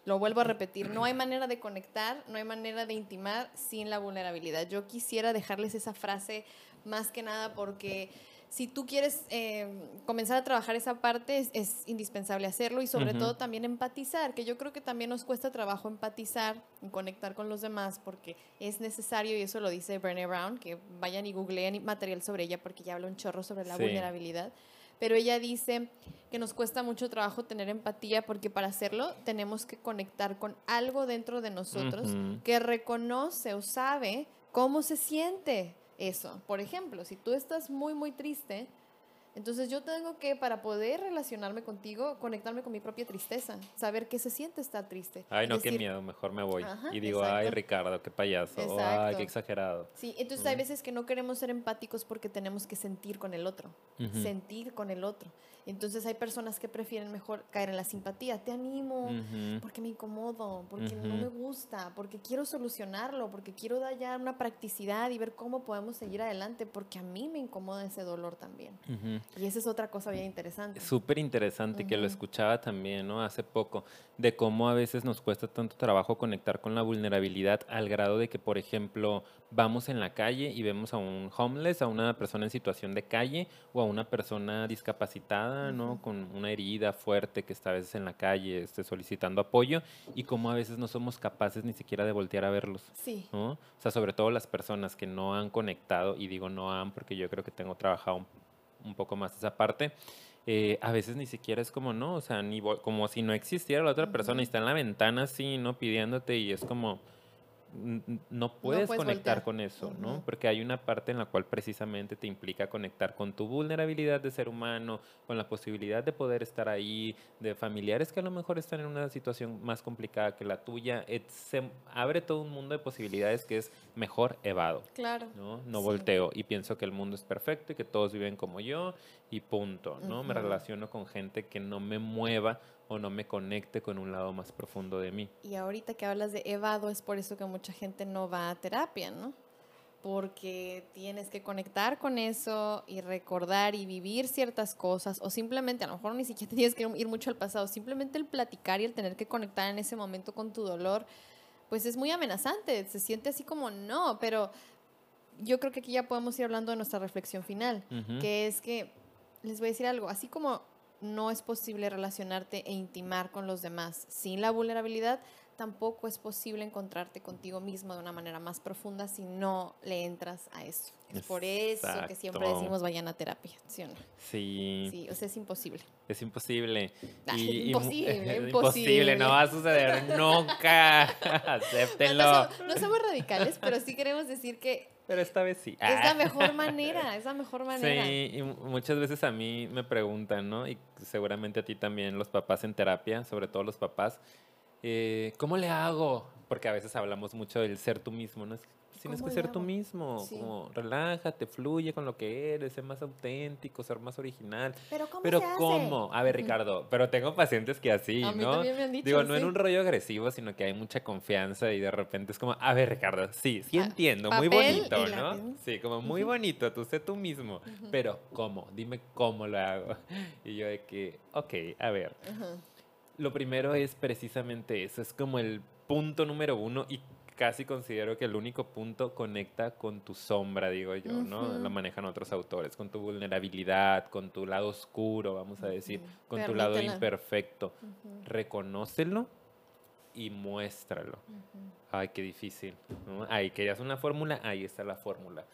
A: Lo vuelvo a repetir, no hay manera de conectar, no hay manera de intimar sin la vulnerabilidad. Yo quisiera dejarles esa frase más que nada porque si tú quieres eh, comenzar a trabajar esa parte, es, es indispensable hacerlo y sobre todo también empatizar, que yo creo que también nos cuesta trabajo empatizar y conectar con los demás porque es necesario, y eso lo dice Brené Brown, que vayan y googleen material sobre ella porque ya habla un chorro sobre la
B: Sí.
A: vulnerabilidad. Pero ella dice que nos cuesta mucho trabajo tener empatía porque para hacerlo tenemos que conectar con algo dentro de nosotros que reconoce o sabe cómo se siente eso. Por ejemplo, si tú estás muy, muy triste, entonces yo tengo que, para poder relacionarme contigo, conectarme con mi propia tristeza, saber qué se siente estar triste.
B: Ay, no, qué
A: Decir,
B: miedo, mejor me voy.
A: Ajá,
B: y digo, ay,
A: exacto.
B: Ricardo, qué payaso. o, ay, qué exagerado.
A: Sí, entonces hay veces que no queremos ser empáticos porque tenemos que sentir con el otro,
B: Ujú.
A: sentir con el otro. Entonces hay personas que prefieren mejor caer en la simpatía. Te animo,
B: Ujú.
A: porque me incomodo, porque no
B: Ujú.
A: me gusta, porque quiero solucionarlo, porque quiero dar ya una practicidad y ver cómo podemos seguir adelante, porque a mí me incomoda ese dolor también. Y esa es otra cosa bien interesante.
B: Súper interesante que lo escuchaba también, ¿no? Hace poco, de cómo a veces nos cuesta tanto trabajo conectar con la vulnerabilidad al grado de que, por ejemplo, vamos en la calle y vemos a un homeless, a una persona en situación de calle o a una persona discapacitada, ¿no?
A: Ujú.
B: Con una herida fuerte que está a veces en la calle este, solicitando apoyo y cómo a veces no somos capaces ni siquiera de voltear a verlos.
A: Sí,
B: ¿no? O sea, sobre todo las personas que no han conectado, y digo no han porque yo creo que tengo trabajado un, un poco más esa parte, eh, a veces ni siquiera es como no, o sea, ni como si no existiera la otra persona y está en la ventana así, ¿no? Pidiéndote y es como, no puedes conectar
A: voltear.
B: con eso, ¿no? Porque hay una parte en la cual precisamente te implica conectar con tu vulnerabilidad de ser humano, con la posibilidad de poder estar ahí, de familiares que a lo mejor están en una situación más complicada que la tuya. Et- se abre todo un mundo de posibilidades que es mejor evado.
A: claro.
B: ¿no? No
A: Sí.
B: volteo y pienso que el mundo es perfecto y que todos viven como yo y punto, ¿no? Me relaciono con gente que no me mueva o no me conecte con un lado más profundo de mí.
A: Y ahorita que hablas de evado, es por eso que mucha gente no va a terapia, ¿no? Porque tienes que conectar con eso y recordar y vivir ciertas cosas, o simplemente, a lo mejor ni siquiera tienes que ir mucho al pasado, simplemente el platicar y el tener que conectar en ese momento con tu dolor, pues es muy amenazante, se siente así como no, pero yo creo que aquí ya podemos ir hablando de nuestra reflexión final, que es que, les voy a decir algo, así como no es posible relacionarte e intimar con los demás sin la vulnerabilidad, tampoco es posible encontrarte contigo mismo de una manera más profunda si no le entras a eso. Es por eso que siempre decimos vayan a terapia, ¿sí o no?
B: Sí,
A: Sí, o sea, es imposible.
B: es imposible.
A: Ay,
B: mu-
A: imposible,
B: es
A: imposible.
B: no va a suceder nunca. Acéptenlo.
A: No, no somos radicales, pero sí queremos decir que
B: Pero esta vez sí.
A: es la
B: Ah.
A: mejor manera, es la mejor manera.
B: Sí, y mu- muchas veces a mí me preguntan, ¿no? Y seguramente a ti también, los papás en terapia, sobre todo los papás, eh, ¿cómo le hago? Porque a veces hablamos mucho del ser tú mismo, ¿no? Es que Tienes
A: ¿Cómo
B: que ser tú mismo,
A: Sí.
B: como relájate, fluye con lo que eres, ser más auténtico, ser más original.
A: Pero ¿cómo
B: Pero
A: se hace?
B: ¿cómo? A ver. Ricardo, pero tengo pacientes que así,
A: A mí
B: ¿no?
A: también me han dicho,
B: Digo, no en un rollo agresivo, sino que hay mucha confianza y de repente es como, a ver, Ricardo, sí, sí
A: Ah,
B: entiendo, muy bonito, ¿no?
A: lápiz.
B: Sí, como muy bonito, tú sé tú mismo, pero ¿cómo? Dime cómo lo hago. Y yo de que, ok, a ver,
A: Ajá.
B: lo primero es precisamente eso, es como el punto número uno y casi considero que el único punto conecta con tu sombra, digo yo, ¿no?
A: Ujú.
B: Lo manejan otros autores, con tu vulnerabilidad, con tu lado oscuro, vamos a decir,
A: Ujú.
B: con tu lado
A: Permítela.
B: imperfecto.
A: Ujú.
B: Reconócelo y muéstralo. Ay, qué difícil. ¿no? Ahí querías una fórmula, ahí está la fórmula.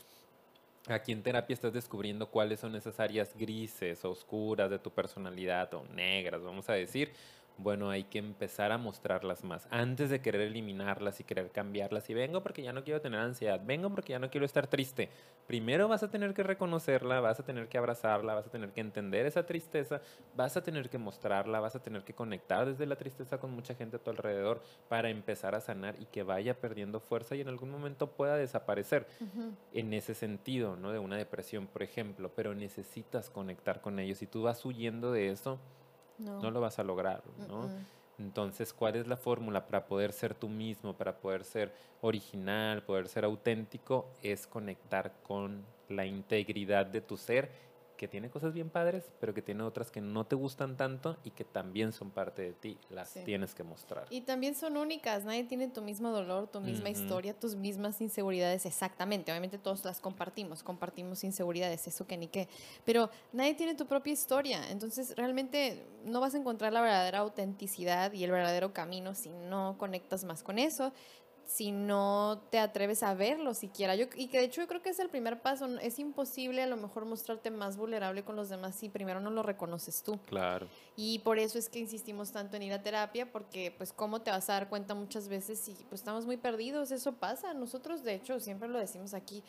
B: Aquí en terapia estás descubriendo cuáles son esas áreas grises, oscuras de tu personalidad o negras, vamos a decir, bueno, hay que empezar a mostrarlas más. Antes de querer eliminarlas y querer cambiarlas. Y vengo porque ya no quiero tener ansiedad. Vengo porque ya no quiero estar triste. Primero vas a tener que reconocerla, vas a tener que abrazarla, vas a tener que entender esa tristeza, vas a tener que mostrarla, vas a tener que conectar desde la tristeza con mucha gente a tu alrededor para empezar a sanar y que vaya perdiendo fuerza y en algún momento pueda desaparecer. En ese sentido, ¿no? De una depresión, por ejemplo. Pero necesitas conectar con ellos. Si tú vas huyendo de eso, no, lo vas a lograr, ¿no? Entonces, ¿cuál es la fórmula para poder ser tú mismo, para poder ser original, poder ser auténtico? Es conectar con la integridad de tu ser que tiene cosas bien padres, pero que tiene otras que no te gustan tanto y que también son parte de ti, las tienes que mostrar.
A: Y también son únicas, nadie tiene tu mismo dolor, tu misma historia, tus mismas inseguridades, exactamente, obviamente todos las compartimos, compartimos inseguridades, eso que ni qué, pero nadie tiene tu propia historia, entonces realmente no vas a encontrar la verdadera autenticidad y el verdadero camino si no conectas más con eso si no te atreves a verlo siquiera. Yo, y que de hecho yo creo que es el primer paso. Es imposible a lo mejor mostrarte más vulnerable con los demás si primero no lo reconoces tú.
B: Claro.
A: Y por eso es que insistimos tanto en ir a terapia, porque pues cómo te vas a dar cuenta muchas veces si pues estamos muy perdidos, eso pasa. Nosotros de hecho siempre lo decimos aquí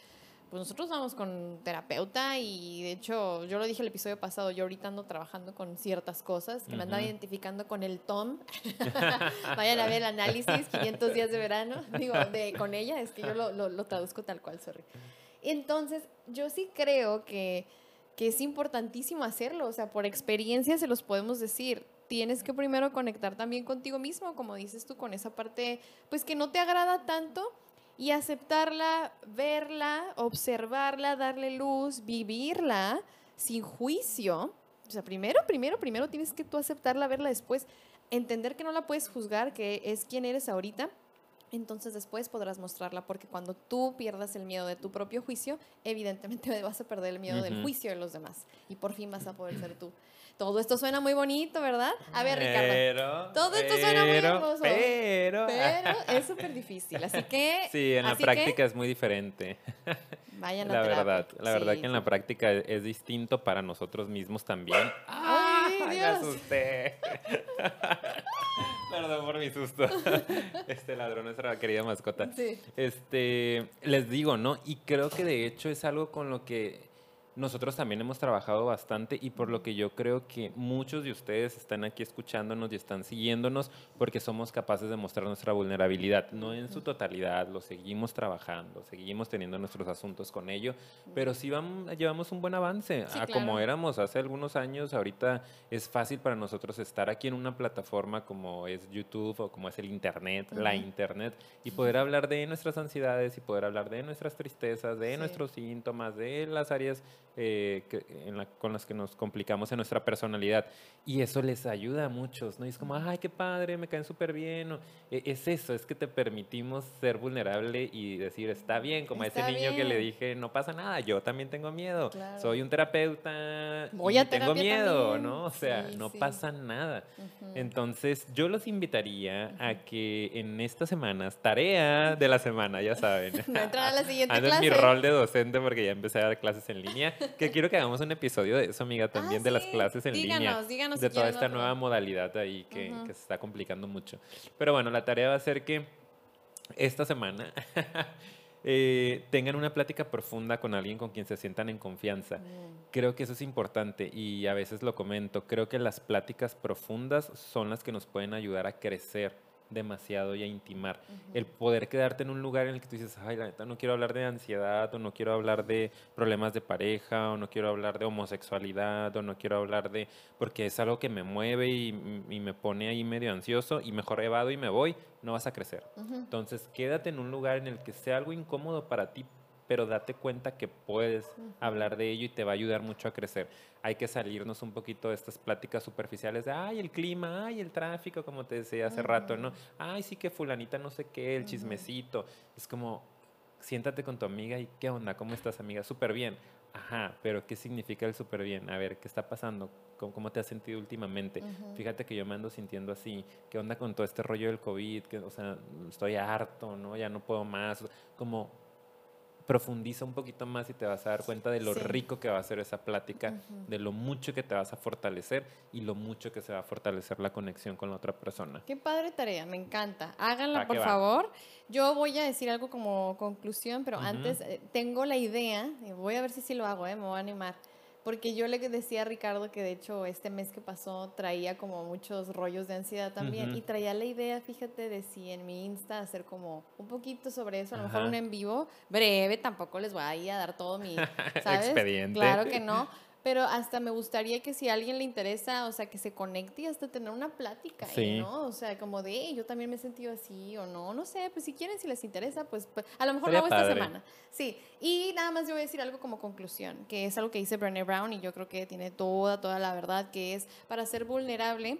A: pues nosotros vamos con terapeuta y de hecho yo lo dije el episodio pasado, yo ahorita ando trabajando con ciertas cosas que me andaba identificando con el Tom. Vayan a ver el análisis, 500 días de verano, digo, de, con ella, es que yo lo, lo, traduzco tal cual, sorry. Entonces, yo sí creo que, que es importantísimo hacerlo, o sea, por experiencia se los podemos decir tienes que primero conectar también contigo mismo, como dices tú, con esa parte, pues que no te agrada tanto, y aceptarla, verla, observarla, darle luz, vivirla sin juicio. O sea, primero, primero, primero tienes que tú aceptarla, verla después, entender que no la puedes juzgar, que es quien eres ahorita. Entonces después podrás mostrarla, porque cuando tú pierdas el miedo de tu propio juicio, evidentemente vas a perder el miedo del juicio de los demás y por fin vas a poder ser tú. Todo esto suena muy bonito, ¿verdad? A ver, Ricardo. Pero, todo esto suena muy hermoso. Pero. Pero es súper difícil. Así que.
B: Sí, en la práctica es muy diferente.
A: Vayan
B: a La verdad, la verdad que en la práctica es, distinto para nosotros mismos también.
A: ¡Ay, Dios! Me
B: asusté. Perdón por mi susto. Este ladrón es nuestra querida mascota.
A: Sí.
B: Este, les digo, ¿no? Y creo que de hecho es algo con lo que nosotros también hemos trabajado bastante y por lo que yo creo que muchos de ustedes están aquí escuchándonos y están siguiéndonos porque somos capaces de mostrar nuestra vulnerabilidad, no en su totalidad, lo seguimos trabajando, seguimos teniendo nuestros asuntos con ello, pero sí vamos, llevamos un buen avance a como éramos hace algunos años, ahorita es fácil para nosotros estar aquí en una plataforma como es YouTube o como es el Internet, la Internet, y poder hablar de nuestras ansiedades y poder hablar de nuestras tristezas, de nuestros síntomas, de las áreas eh, con las que nos complicamos en nuestra personalidad. Y eso les ayuda a muchos, ¿no? Y es como, ay, qué padre, me caen súper bien. E, es eso, es que te permitimos ser vulnerable y decir, está bien, como a ese niño que le dije, no pasa nada, yo también tengo miedo. Soy un terapeuta
A: Voy y
B: tengo miedo, ¿no? O sea, no pasa nada. Entonces, yo los invitaría a que en estas semanas, tarea de la semana, ya saben.
A: no entrar a la siguiente clase.
B: mi rol de docente porque ya empecé a dar clases en línea que quiero que hagamos un episodio de eso, amiga, también ah, de las clases en línea.
A: Díganos,
B: de toda esta nueva modalidad ahí que, que, se está complicando mucho. Pero bueno, la tarea va a ser que esta semana eh, tengan una plática profunda con alguien con quien se sientan en confianza. Mm. Creo que eso es importante y a veces lo comento. Creo que las pláticas profundas son las que nos pueden ayudar a crecer demasiado y a intimar. El poder quedarte en un lugar en el que tú dices, ay, la neta, no quiero hablar de ansiedad, o no quiero hablar de problemas de pareja, o no quiero hablar de homosexualidad, o no quiero hablar de, porque es algo que me mueve y, me pone ahí medio ansioso, y mejor evado y me voy, no vas a crecer. Entonces, quédate en un lugar en el que sea algo incómodo para ti, pero date cuenta que puedes hablar de ello y te va a ayudar mucho a crecer. Hay que salirnos un poquito de estas pláticas superficiales de, ay, el clima, ay, el tráfico, como te decía hace rato, ¿no? Ay, sí que fulanita no sé qué, el chismecito. Es como, siéntate con tu amiga y, ¿qué onda? ¿Cómo estás, amiga? Súper bien. Ajá, pero ¿qué significa el súper bien? A ver, ¿qué está pasando? ¿Cómo, te has sentido últimamente? Fíjate que yo me ando sintiendo así. ¿Qué onda con todo este rollo del COVID? Que, o sea, estoy harto, ¿no? Ya no puedo más. Como profundiza un poquito más y te vas a dar cuenta de lo rico que va a ser esa plática, de lo mucho que te vas a fortalecer y lo mucho que se va a fortalecer la conexión con la otra persona.
A: Qué padre tarea, me encanta. Háganla, por favor. Yo voy a decir algo como conclusión, pero antes eh, tengo la idea, voy a ver si sí lo hago, eh, me voy a animar porque yo le decía a Ricardo que de hecho este mes que pasó traía como muchos rollos de ansiedad también y traía la idea, fíjate, de si en mi Insta hacer como un poquito sobre eso, a lo mejor un en vivo breve, tampoco les voy a ir a dar todo mi, ¿sabes? Expediente. Claro que no, pero hasta me gustaría que si a alguien le interesa, o sea, que se conecte y hasta tener una plática, ¿no? O sea, como de, yo también me he sentido así o no, no sé, pues si quieren, si les interesa, pues, pues a lo mejor lo hago esta semana. Sí, y nada más yo voy a decir algo como conclusión, que es algo que dice Brené Brown y yo creo que tiene toda, toda la verdad, que es para ser vulnerable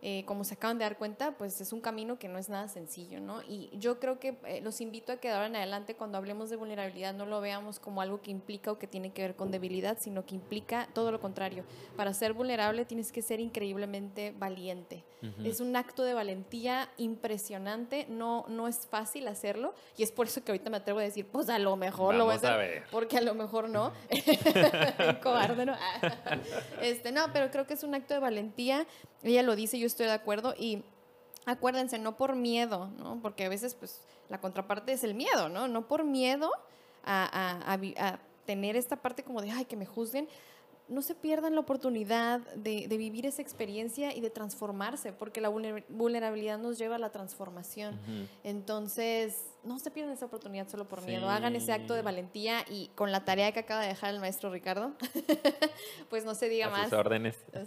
A: eh, como se acaban de dar cuenta, pues es un camino que no es nada sencillo, ¿no? Y yo creo que eh, los invito a que ahora en adelante, cuando hablemos de vulnerabilidad, no lo veamos como algo que implica o que tiene que ver con debilidad, sino que implica todo lo contrario. Para ser vulnerable tienes que ser increíblemente valiente. Es un acto de valentía impresionante, no, no es fácil hacerlo, y es por eso que ahorita me atrevo a decir, pues a lo mejor lo voy a hacer, ver. porque a lo mejor no. Cobarde, ¿no? este, no, pero creo que es un acto de valentía. Ella lo dice, yo estoy de acuerdo y acuérdense, no por miedo, ¿no? Porque a veces, pues, la contraparte es el miedo, ¿no? No por miedo a, a tener esta parte como de, ay, que me juzguen, no se pierdan la oportunidad de, vivir esa experiencia y de transformarse, porque la vulnerabilidad nos lleva a la transformación. Entonces, no se pierdan esa oportunidad solo por miedo. Hagan ese acto de valentía y con la tarea que acaba de dejar el maestro Ricardo, pues no se diga más.
B: órdenes.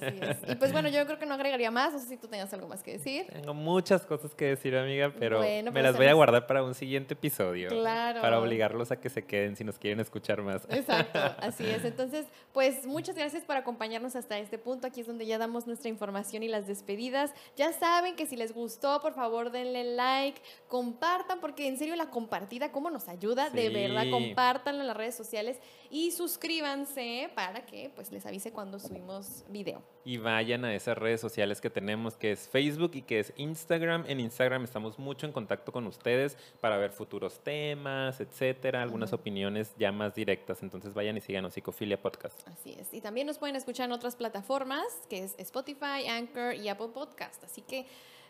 A: Y pues bueno, yo creo que no agregaría más. No sé si tú tenías algo más que decir.
B: Tengo muchas cosas que decir, amiga, pero me pues las voy a guardar para un siguiente episodio. Claro. Para obligarlos a que se queden si nos quieren escuchar más.
A: Exacto, así es. Entonces, pues muchas gracias por acompañarnos hasta este punto. Aquí es donde ya damos nuestra información y las despedidas. Ya saben que si les gustó, por favor denle like, compartan, porque en serio la compartida, ¿cómo nos ayuda? De verdad, compártanlo en las redes sociales y suscríbanse para que pues les avise cuando subimos video.
B: Y vayan a esas redes sociales que tenemos, que es Facebook y que es Instagram. En Instagram estamos mucho en contacto con ustedes para ver futuros temas, etcétera, algunas opiniones ya más directas. Entonces vayan y síganos Psicofilia Podcast.
A: Así es. Y también nos pueden escuchar en otras plataformas, que es Spotify, Anchor y Apple Podcast. Así que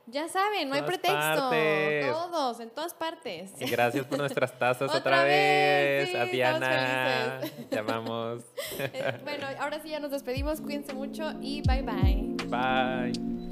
A: ya saben, no hay pretexto. Todos, en todas partes.
B: Y gracias por nuestras tazas otra, vez. a Diana. Llamamos.
A: Eh, bueno, ahora sí ya nos despedimos. Cuídense mucho y bye bye.
B: Bye.